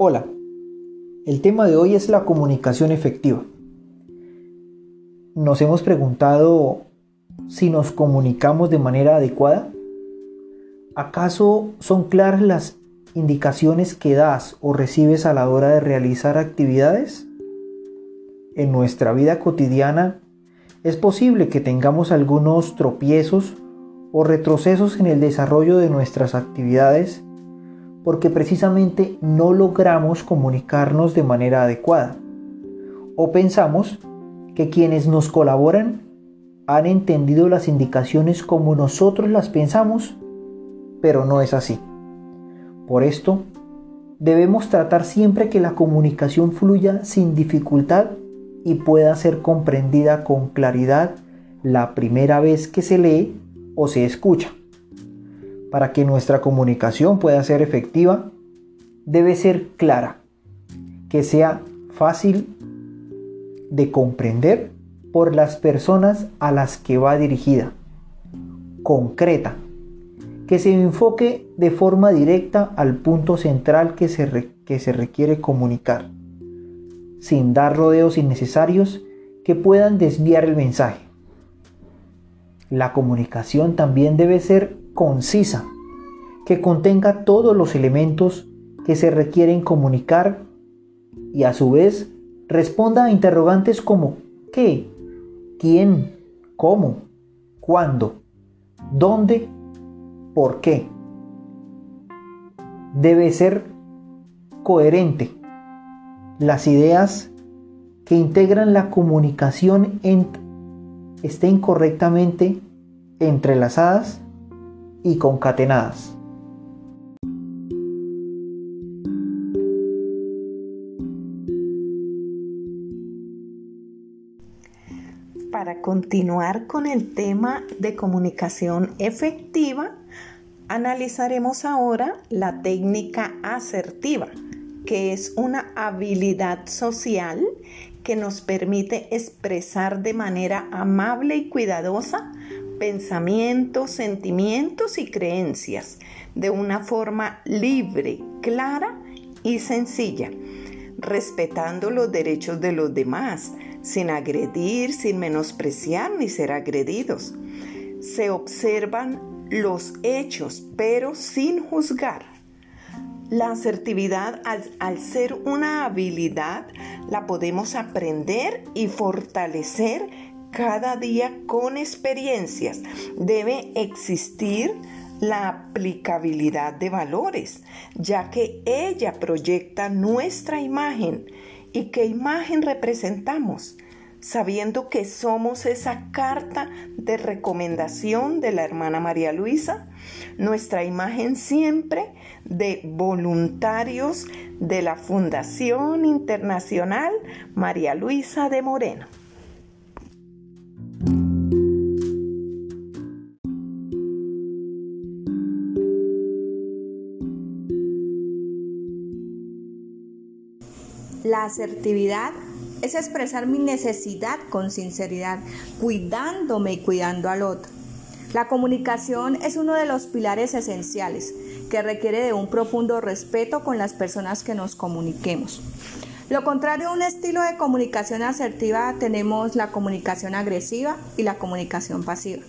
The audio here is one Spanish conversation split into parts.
Hola, el tema de hoy es la comunicación efectiva. Nos hemos preguntado si nos comunicamos de manera adecuada. ¿Acaso son claras las indicaciones que das o recibes a la hora de realizar actividades? En nuestra vida cotidiana es posible que tengamos algunos tropiezos o retrocesos en el desarrollo de nuestras actividades porque precisamente no logramos comunicarnos de manera adecuada. O pensamos que quienes nos colaboran han entendido las indicaciones como nosotros las pensamos, pero no es así. Por esto, debemos tratar siempre que la comunicación fluya sin dificultad y pueda ser comprendida con claridad la primera vez que se lee o se escucha. Para que nuestra comunicación pueda ser efectiva, debe ser clara, que sea fácil de comprender por las personas a las que va dirigida, concreta, que se enfoque de forma directa al punto central que se, que se requiere comunicar, sin dar rodeos innecesarios que puedan desviar el mensaje. La comunicación también debe ser concisa, que contenga todos los elementos que se requieren comunicar y a su vez responda a interrogantes como ¿qué? ¿quién? ¿cómo? ¿cuándo? ¿dónde? ¿por qué? Debe ser coherente. Las ideas que integran la comunicación estén correctamente entrelazadas y concatenadas. Para continuar con el tema de comunicación efectiva, analizaremos ahora la técnica asertiva, que es una habilidad social que nos permite expresar de manera amable y cuidadosa pensamientos, sentimientos y creencias de una forma libre, clara y sencilla, respetando los derechos de los demás, sin agredir, sin menospreciar ni ser agredidos. Se observan los hechos, pero sin juzgar. La asertividad, al, al, ser una habilidad, la podemos aprender y fortalecer cada día con experiencias. Debe existir la aplicabilidad de valores, ya que ella proyecta nuestra imagen. ¿Y qué imagen representamos? Sabiendo que somos esa carta de recomendación de la hermana María Luisa, nuestra imagen siempre de voluntarios de la Fundación Internacional María Luisa de Moreno. La asertividad es expresar mi necesidad con sinceridad, cuidándome y cuidando al otro. La comunicación es uno de los pilares esenciales que requiere de un profundo respeto con las personas que nos comuniquemos. Lo contrario a un estilo de comunicación asertiva tenemos la comunicación agresiva y la comunicación pasiva.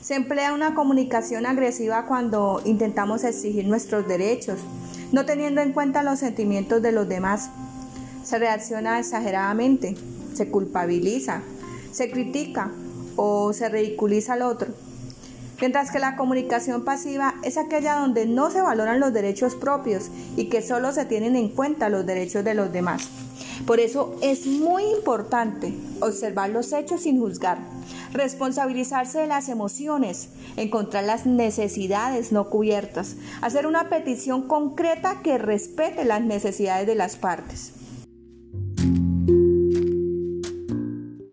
Se emplea una comunicación agresiva cuando intentamos exigir nuestros derechos, no teniendo en cuenta los sentimientos de los demás se reacciona exageradamente, se culpabiliza, se critica o se ridiculiza al otro. Mientras que la comunicación pasiva es aquella donde no se valoran los derechos propios y que solo se tienen en cuenta los derechos de los demás. Por eso es muy importante observar los hechos sin juzgar, responsabilizarse de las emociones, encontrar las necesidades no cubiertas, hacer una petición concreta que respete las necesidades de las partes.